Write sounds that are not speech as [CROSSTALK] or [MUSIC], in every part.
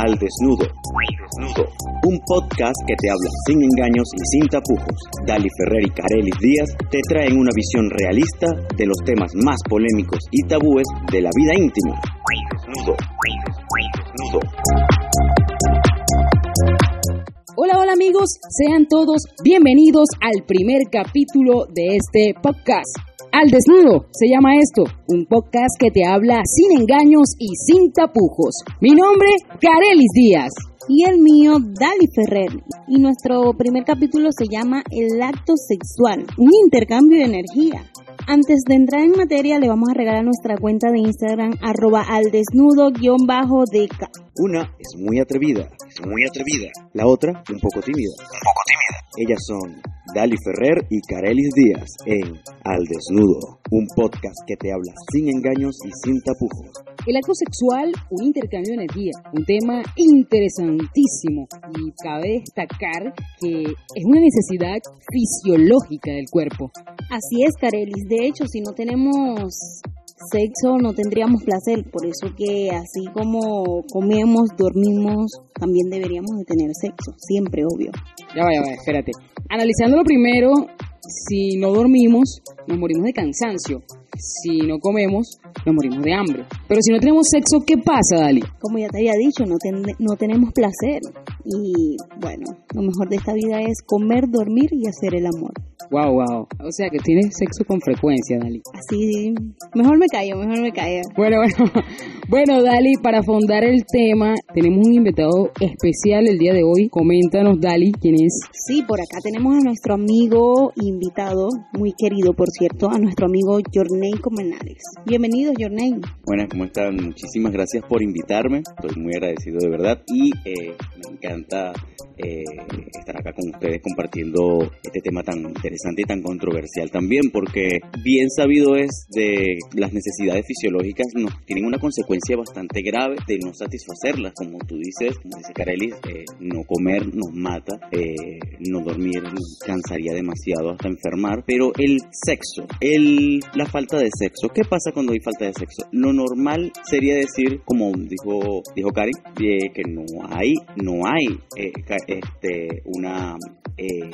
Al Desnudo. Un podcast que te habla sin engaños y sin tapujos. Dali Ferrer y Carelis Díaz te traen una visión realista de los temas más polémicos y tabúes de la vida íntima. Hola, hola amigos, sean todos bienvenidos al primer capítulo de este podcast. Al desnudo se llama esto, un podcast que te habla sin engaños y sin tapujos. Mi nombre, Carelis Díaz. Y el mío, Dali Ferrer. Y nuestro primer capítulo se llama El acto sexual, un intercambio de energía. Antes de entrar en materia, le vamos a regalar nuestra cuenta de Instagram, arroba al desnudo-dk. Una es muy atrevida, es muy atrevida. La otra, un poco tímida, un poco tímida. Ellas son Dali Ferrer y Carelis Díaz en Al Desnudo, un podcast que te habla sin engaños y sin tapujos. El acto sexual, un intercambio de energía, un tema interesantísimo y cabe destacar que es una necesidad fisiológica del cuerpo. Así es, Carelis. De hecho, si no tenemos sexo no tendríamos placer, por eso que así como comemos, dormimos, también deberíamos de tener sexo, siempre obvio. Ya va, ya va, espérate. Analizándolo primero, si no dormimos, nos morimos de cansancio. Si no comemos, nos morimos de hambre. Pero si no tenemos sexo, ¿qué pasa, Dali? Como ya te había dicho, no, ten- no tenemos placer. Y bueno, lo mejor de esta vida es comer, dormir y hacer el amor. Wow, wow. O sea que tienes sexo con frecuencia, Dali. Así, mejor me callo, mejor me callo. Bueno, bueno, [LAUGHS] bueno, Dali, para fondar el tema, tenemos un invitado especial el día de hoy. Coméntanos, Dali, quién es. Sí, por acá tenemos a nuestro amigo invitado, muy querido por cierto, a nuestro amigo Jorney Comenares. Bienvenido, Jorney. Buenas, ¿cómo están? Muchísimas gracias por invitarme. Estoy muy agradecido de verdad y eh, me encanta eh, estar acá con ustedes compartiendo este tema tan interesante y tan controversial también, porque bien sabido es de las necesidades fisiológicas nos tienen una consecuencia bastante grave de no satisfacerlas, como tú dices, como dice Carelis, eh, no comer nos mata, eh, no dormir nos cansaría demasiado hasta enfermar, pero el sexo, el, la falta de sexo, ¿qué pasa cuando hay falta de sexo? Lo normal sería decir, como dijo, dijo Cari, eh, que no hay, no hay eh, este, una, eh,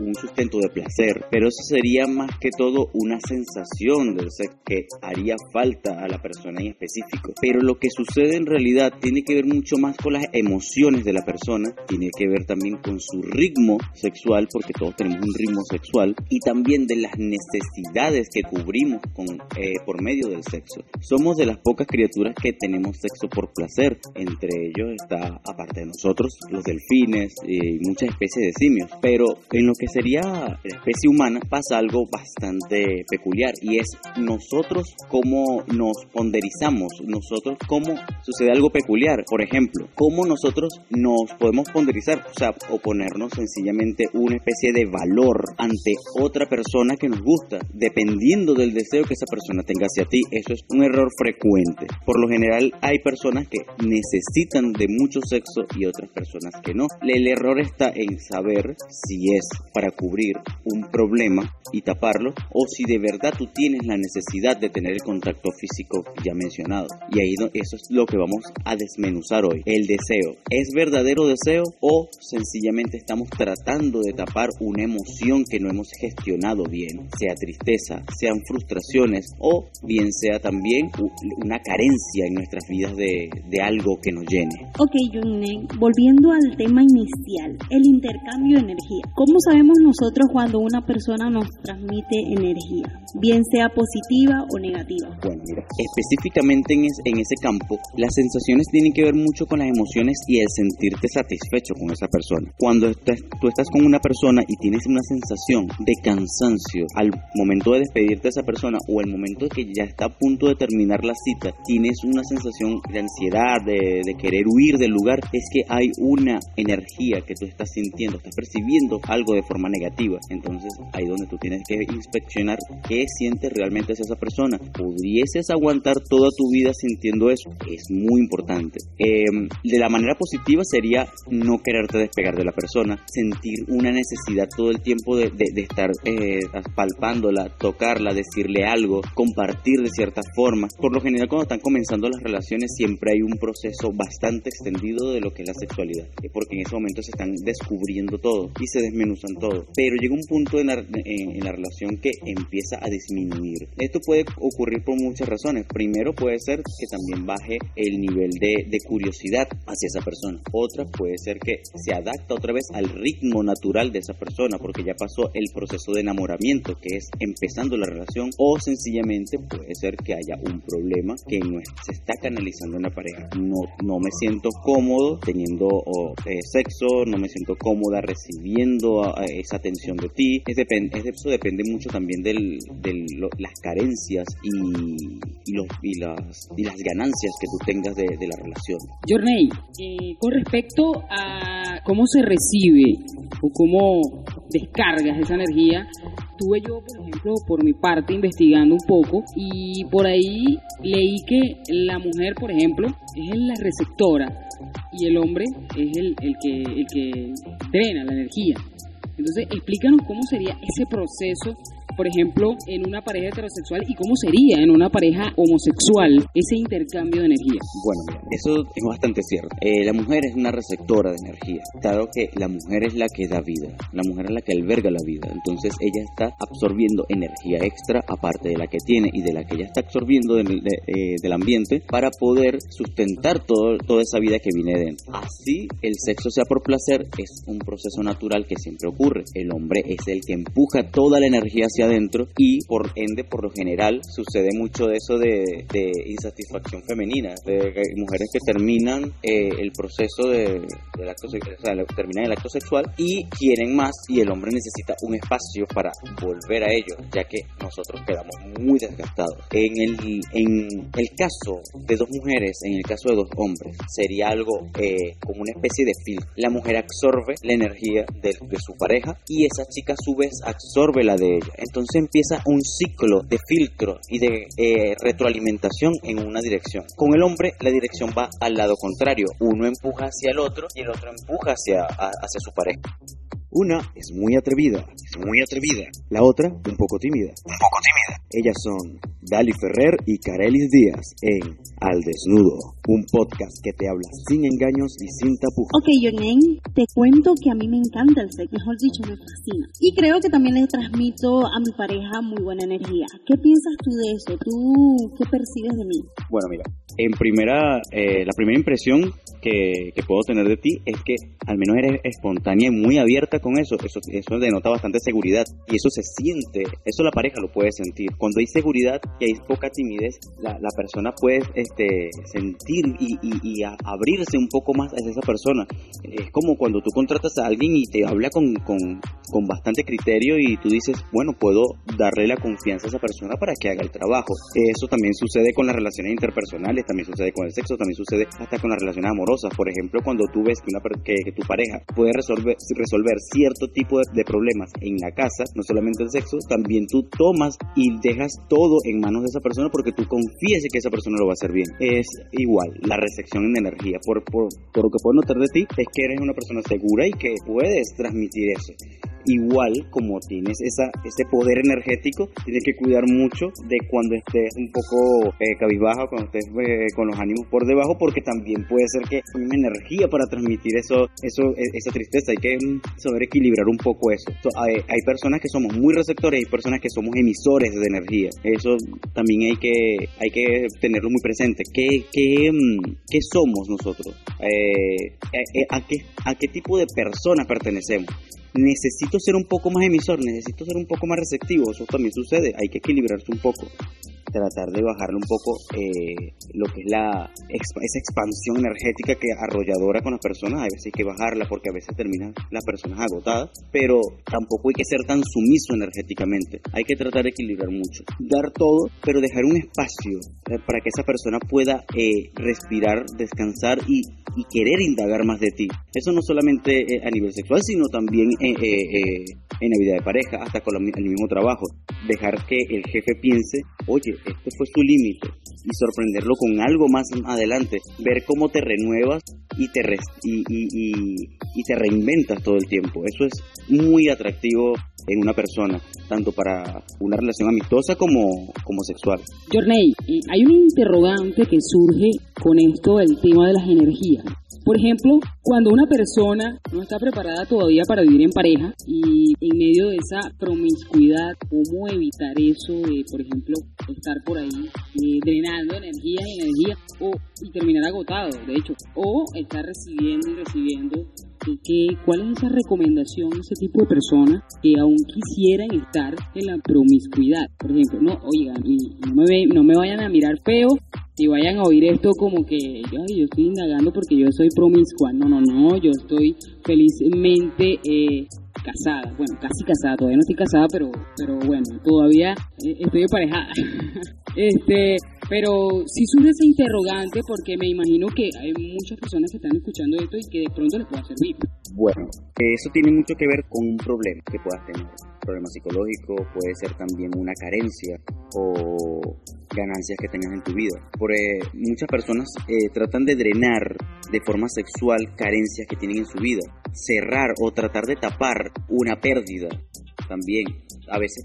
un sustento de placer, pero eso sería más que todo una sensación del sexo que haría falta a la persona en específico. Pero lo que sucede en realidad tiene que ver mucho más con las emociones de la persona, tiene que ver también con su ritmo sexual, porque todos tenemos un ritmo sexual, y también de las necesidades que cubrimos con, eh, por medio del sexo. Somos de las pocas criaturas que tenemos sexo por placer, entre ellos está, aparte de nosotros, los delfines y muchas especies de simios, pero en lo que sería la especie humana pasa algo bastante peculiar y es nosotros cómo nos ponderizamos, nosotros cómo sucede algo peculiar, por ejemplo, cómo nosotros nos podemos ponderizar, o sea, o ponernos sencillamente una especie de valor ante otra persona que nos gusta, dependiendo del deseo que esa persona tenga hacia ti, eso es un error frecuente. Por lo general hay personas que necesitan de mucho sexo y otras personas que no. El error está en saber si es para cubrir un problema y taparlo o si de verdad tú tienes la necesidad de tener el contacto físico ya mencionado. Y ahí eso es lo que vamos a desmenuzar hoy. El deseo. ¿Es verdadero deseo o sencillamente estamos tratando de tapar una emoción que no hemos gestionado bien? Sea tristeza, sean frustraciones o bien sea también una carencia en nuestras vidas de, algo que nos llene. Ok, Jorney, volviendo al tema inicial, el intercambio de energía. ¿Cómo sabemos nosotros cuando una persona nos transmite energía, bien sea positiva o negativa? Bueno, mira, específicamente en, es- en ese campo, las sensaciones tienen que ver mucho con las emociones y el sentirte satisfecho con esa persona. Cuando estás- tú estás con una persona y tienes una sensación de cansancio al momento de despedirte de esa persona o el momento de que ya está a punto de terminar la cita, tienes una sensación de ansiedad, de, de querer huir del lugar, es que hay una energía que tú estás sintiendo, estás percibiendo algo de forma negativa. Entonces ahí donde tú tienes que inspeccionar qué siente realmente esa persona. ¿Pudieses aguantar toda tu vida sintiendo eso? Es muy importante. Em, de la manera positiva sería no quererte despegar de la persona, sentir una necesidad todo el tiempo de, de, estar eh, palpándola, tocarla, decirle algo, compartir de cierta forma. Por lo general cuando están comenzando las relaciones siempre hay un proceso bastante extendido de lo que es la sexualidad, porque en ese momento se están descubriendo todo y se desmenuzan todo. Pero llega un punto en la, en la relación que empieza a disminuir. Esto puede ocurrir por muchas razones. Primero puede ser que también baje el nivel de, de curiosidad hacia esa persona. Otra puede ser que se adapta otra vez al ritmo natural de esa persona porque ya pasó el proceso de enamoramiento que es empezando la relación o sencillamente puede ser que haya un problema que no se está canalizando en la pareja. No, no me siento cómodo teniendo eh, sexo, no me siento cómoda recibiendo esa atención de ti. Es eso depende mucho también de las carencias y, los, y, las, y las ganancias que tú tengas de, la relación. Journey, eh, con respecto a cómo se recibe o cómo descargas esa energía, tuve yo, por ejemplo, por mi parte, investigando un poco y por ahí leí que la mujer, por ejemplo, es la receptora y el hombre es el, que, el que drena la energía. Entonces, explícanos cómo sería ese proceso por ejemplo, en una pareja heterosexual y cómo sería en una pareja homosexual ese intercambio de energía? Bueno, mira, eso es bastante cierto. Eh, la mujer es una receptora de energía. Claro que la mujer es la que da vida, la mujer es la que alberga la vida. Entonces ella está absorbiendo energía extra aparte de la que tiene y de la que ella está absorbiendo eh, del ambiente para poder sustentar todo, toda esa vida que viene dentro. Así el sexo sea por placer es un proceso natural que siempre ocurre. El hombre es el que empuja toda la energía hacia adentro y por ende, por lo general, sucede mucho de eso de, insatisfacción femenina, de mujeres que terminan eh, el proceso de, del acto sexual, o sea, terminan el acto sexual y quieren más y el hombre necesita un espacio para volver a ello, ya que nosotros quedamos muy desgastados. En el, en el caso de dos mujeres, en el caso de dos hombres, sería algo eh, como una especie de filtro. La mujer absorbe la energía de, de su pareja y esa chica a su vez absorbe la de ella entonces empieza un ciclo de filtro y de eh, retroalimentación en una dirección. Con el hombre la dirección va al lado contrario, uno empuja hacia el otro y el otro empuja hacia, hacia su pareja. Una es muy atrevida, es muy atrevida. La otra, un poco tímida, un poco tímida. Ellas son Dali Ferrer y Carelis Díaz en Al Desnudo, un podcast que te habla sin engaños y sin tapujos. Ok, Yonen, te cuento que a mí me encanta el sexo, mejor dicho, me fascina. Y creo que también le transmito a mi pareja muy buena energía. ¿Qué piensas tú de eso? ¿Tú qué percibes de mí? Bueno, mira, en primera, eh, la primera impresión que, puedo tener de ti es que al menos eres espontánea y muy abierta con eso. Eso, eso denota bastante seguridad y eso se siente, eso la pareja lo puede sentir. Cuando hay seguridad y hay poca timidez, la, la persona puede este, sentir y, y, abrirse un poco más hacia esa persona. Es como cuando tú contratas a alguien y te habla con, con, con bastante criterio y tú dices, bueno, puedo darle la confianza a esa persona para que haga el trabajo. Eso también sucede con las relaciones interpersonales, también sucede con el sexo, también sucede hasta con las relaciones amorosas. Por ejemplo, cuando tú ves que, una, que, tu pareja puede resolver, resolver cierto tipo de, problemas en la casa, no solamente el sexo, también tú tomas y dejas todo en manos de esa persona porque tú confías que esa persona lo va a hacer bien. Es igual, la recepción en energía. Por, por, por lo que puedo notar de ti, es que eres una persona segura y que puedes transmitir eso igual como tienes ese poder energético, tienes que cuidar mucho de cuando estés un poco eh, cabizbajo, cuando estés eh, con los ánimos por debajo, porque también puede ser que una energía para transmitir eso, eso, e, esa tristeza. Hay que mm, saber equilibrar un poco eso. hay, hay, personas que somos muy receptores y hay personas que somos emisores de energía. Eso también hay que, hay que tenerlo muy presente. ¿Qué, qué, mm, qué somos nosotros? Eh, eh, a, qué, ¿A qué tipo de personas pertenecemos? Necesito ser un poco más emisor, necesito ser un poco más receptivo, eso también sucede, hay que equilibrarse un poco tratar de bajarle un poco eh, lo que es la esa expansión energética que arrolladora con las personas. Hay veces hay que bajarla porque a veces terminan las personas agotadas, pero tampoco hay que ser tan sumiso energéticamente. Hay que tratar de equilibrar mucho. Dar todo, pero dejar un espacio eh, para que esa persona pueda eh, respirar, descansar y, y querer indagar más de ti. Eso no solamente eh, a nivel sexual, sino también eh, en la vida de pareja, hasta con el mismo trabajo. Dejar que el jefe piense, oye, este fue su límite, y sorprenderlo con algo más adelante. Ver cómo te renuevas y te, y, y te reinventas todo el tiempo. Eso es muy atractivo en una persona, tanto para una relación amistosa como, como sexual. Jorney, eh, hay un interrogante que surge con esto del tema de las energías. Por ejemplo, cuando una persona no está preparada todavía para vivir en pareja y en medio de esa promiscuidad, ¿cómo evitar eso de, por ejemplo, estar por ahí eh, drenando energía y energía o, y terminar agotado, de hecho, o estar recibiendo y recibiendo que, ¿Cuál es esa recomendación ese tipo de personas que aún quisieran estar en la promiscuidad? Por ejemplo, no, oigan, no me, no me vayan a mirar feo y vayan a oír esto como que yo estoy indagando porque yo soy promiscua. No, no, no, yo estoy felizmente eh, casada. Bueno, casi casada, todavía no estoy casada, pero, pero bueno, todavía eh, estoy emparejada. [LAUGHS] este, pero sí surge ese interrogante porque me imagino que hay muchas personas que están escuchando esto y que de pronto les pueda servir. Bueno, eso tiene mucho que ver con un problema que puedas tener. Problema psicológico, puede ser también una carencia o ganancias que tengas en tu vida. Porque muchas personas eh, tratan de drenar de forma sexual carencias que tienen en su vida. Cerrar o tratar de tapar una pérdida también. A veces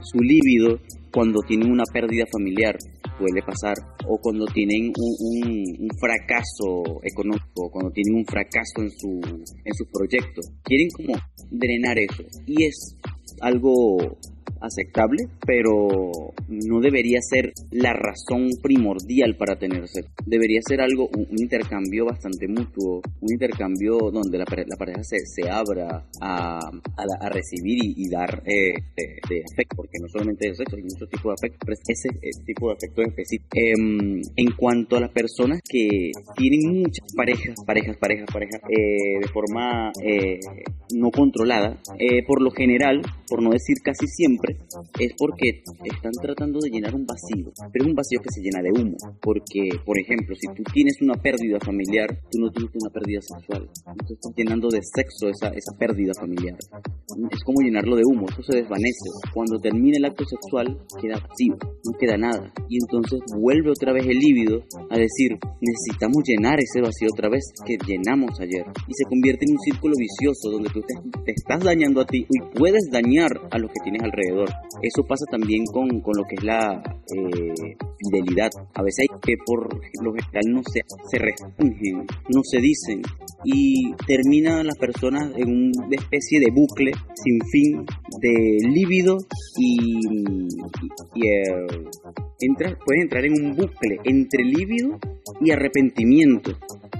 su líbido cuando tienen una pérdida familiar, puede pasar, o cuando tienen un, fracaso económico, cuando tienen un fracaso en su, en su proyecto. Quieren como drenar eso. Y es algo aceptable, pero no debería ser la razón primordial para tener sexo. Debería ser algo, un, intercambio bastante mutuo, un intercambio donde la, la pareja se, se abra a, a, recibir y, dar eh, de, afecto, porque no solamente es sexo, hay muchos tipos de afecto, pero ese, tipo de afecto específico. Em, en cuanto a las personas que tienen muchas parejas, parejas, parejas, parejas, eh, de forma eh, no controlada, por lo general, por no decir casi siempre, es porque están tratando de llenar un vacío, pero es un vacío que se llena de humo, porque, por ejemplo, si tú tienes una pérdida familiar, tú no tienes una pérdida sexual, tú estás llenando de sexo esa, esa pérdida familiar. Es como llenarlo de humo, eso se desvanece. Cuando termina el acto sexual, queda vacío, no queda nada. Y entonces vuelve otra vez el líbido a decir, necesitamos llenar ese vacío otra vez que llenamos ayer. Y se convierte en un círculo vicioso donde tú te, te estás dañando a ti y puedes dañar a los que tienes alrededor eso pasa también con, con lo que es la eh, fidelidad. A veces hay que por lo general no se, se restringen, no se dicen. Y terminan las personas en una especie de bucle sin fin de líbido y, y, eh, puedes entrar en un bucle entre líbido y arrepentimiento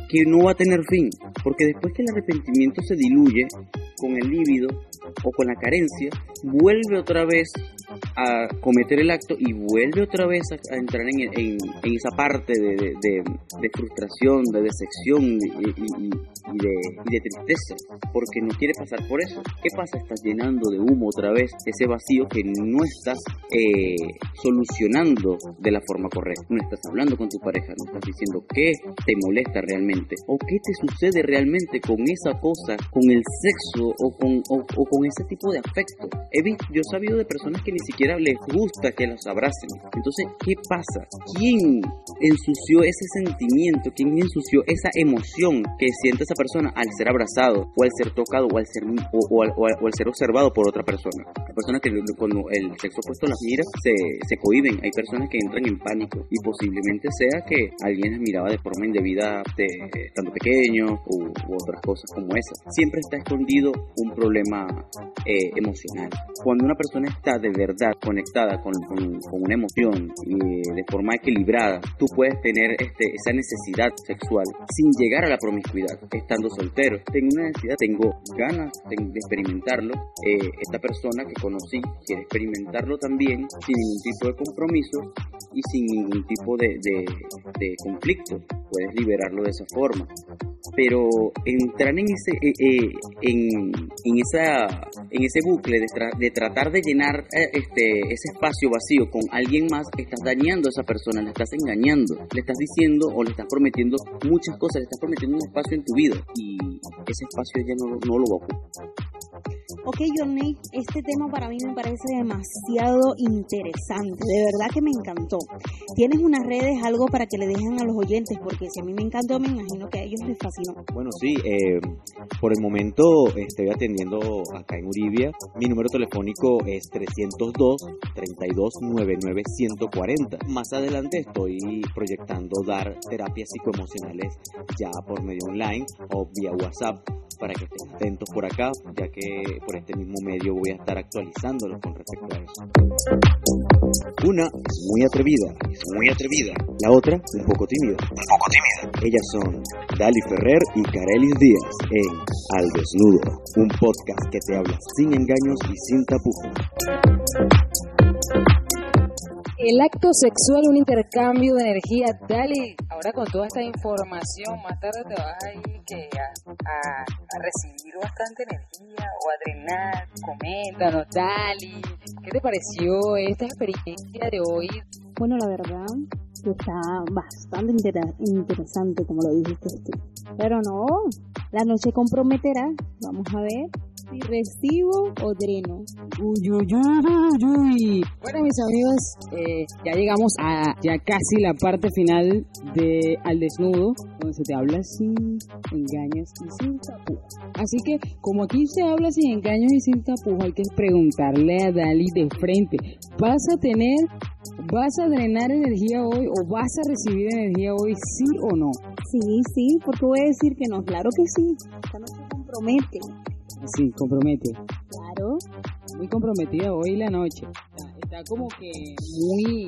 que no va a tener fin, porque después que el arrepentimiento se diluye con el líbido, o con la carencia, vuelve otra vez a cometer el acto y vuelve otra vez a, entrar en, en, esa parte de, de, frustración, de decepción y, de, tristeza, porque no quiere pasar por eso. ¿Qué pasa? Estás llenando de humo otra vez ese vacío que no estás eh, solucionando de la forma correcta. No estás hablando con tu pareja, no estás diciendo qué te molesta realmente o qué te sucede realmente con esa cosa, con el sexo o con, o con ese tipo de afecto. He visto, yo he sabido de personas que ni siquiera les gusta que los abracen. Entonces, ¿qué pasa? ¿Quién ensució ese sentimiento? ¿Quién ensució esa emoción que siente esa persona al ser abrazado o al ser tocado o al ser, o, al, ser observado por otra persona? Personas que cuando el sexo opuesto las mira se, se cohiben. Hay personas que entran en pánico y posiblemente sea que alguien las miraba de forma indebida de, estando pequeño u, u otras cosas como esas. Siempre está escondido un problema eh, emocional. Cuando una persona está de verdad conectada con, una emoción y de forma equilibrada, tú puedes tener este, esa necesidad sexual sin llegar a la promiscuidad, estando soltero. Tengo una necesidad, tengo ganas de experimentarlo. Eh, esta persona que conocí quiere experimentarlo también sin ningún tipo de compromiso y sin ningún tipo de, de conflicto puedes liberarlo de esa forma. Pero entrar en ese, eh, eh, en, en, esa, en ese bucle de, de tratar de llenar eh, este, ese espacio vacío con alguien más, estás dañando a esa persona, la estás engañando, le estás diciendo o le estás prometiendo muchas cosas, le estás prometiendo un espacio en tu vida y ese espacio ya no, no lo va. Ok, Johnny, este tema para mí me parece demasiado interesante, de verdad que me encantó. ¿Tienes unas redes, algo para que le dejen a los oyentes? Porque si a mí me encantó, me imagino que a ellos les fascinó. Bueno, sí, eh, por el momento estoy atendiendo acá en Uribia. Mi número telefónico es 302-3299-140. Más adelante estoy proyectando dar terapias psicoemocionales ya por medio online o vía WhatsApp para que estén atentos por acá, ya que por este mismo medio voy a estar actualizándolo con respecto a eso. Una es muy atrevida, es muy atrevida. La otra un poco tímida, un poco tímida. Ellas son Dali Ferrer y Carelis Díaz en Al Desnudo, un podcast que te habla sin engaños y sin tapujos. El acto sexual, un intercambio de energía. Dale, ahora con toda esta información, más tarde te vas a ir que a, recibir bastante energía o a drenar. Coméntanos, Dali, ¿qué te pareció esta experiencia de hoy? Bueno, la verdad está bastante interesante, como lo dijiste tú. Pero no, la noche comprometerá. Vamos a ver recibo o dreno. Uy, uy, uy, uy. Bueno, mis amigos, eh, ya llegamos a ya casi la parte final de Al Desnudo, donde se te habla sin engaños y sin tapujos. Así que, como aquí se habla sin engaños y sin tapujos, hay que preguntarle a Dali de frente, ¿vas a tener, vas a drenar energía hoy o vas a recibir energía hoy, sí o no? Sí, sí, porque voy a decir que no, claro que sí, esta no se compromete. Sí, compromete. Claro. Muy comprometida hoy la noche. Está, como que muy,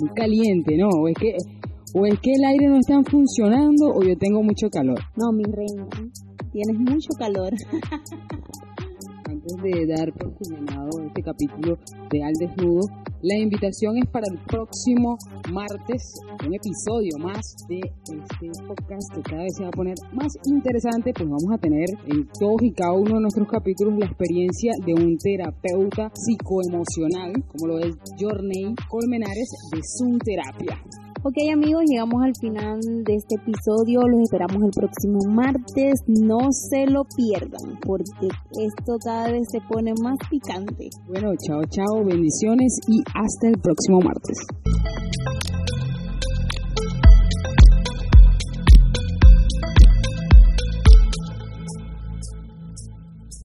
muy caliente, ¿no? O es que o es que el aire no está funcionando o yo tengo mucho calor. No, mi reina, tienes mucho calor. Antes de dar por culminado este capítulo de Al Desnudo, la invitación es para el próximo martes, un episodio más de este podcast que cada vez se va a poner más interesante, pues vamos a tener en todos y cada uno de nuestros capítulos la experiencia de un terapeuta psicoemocional, como lo es Journey Colmenares de Zoom Terapia. Ok amigos, llegamos al final de este episodio, los esperamos el próximo martes, no se lo pierdan porque esto cada vez se pone más picante. Bueno, chao chao, bendiciones y hasta el próximo martes.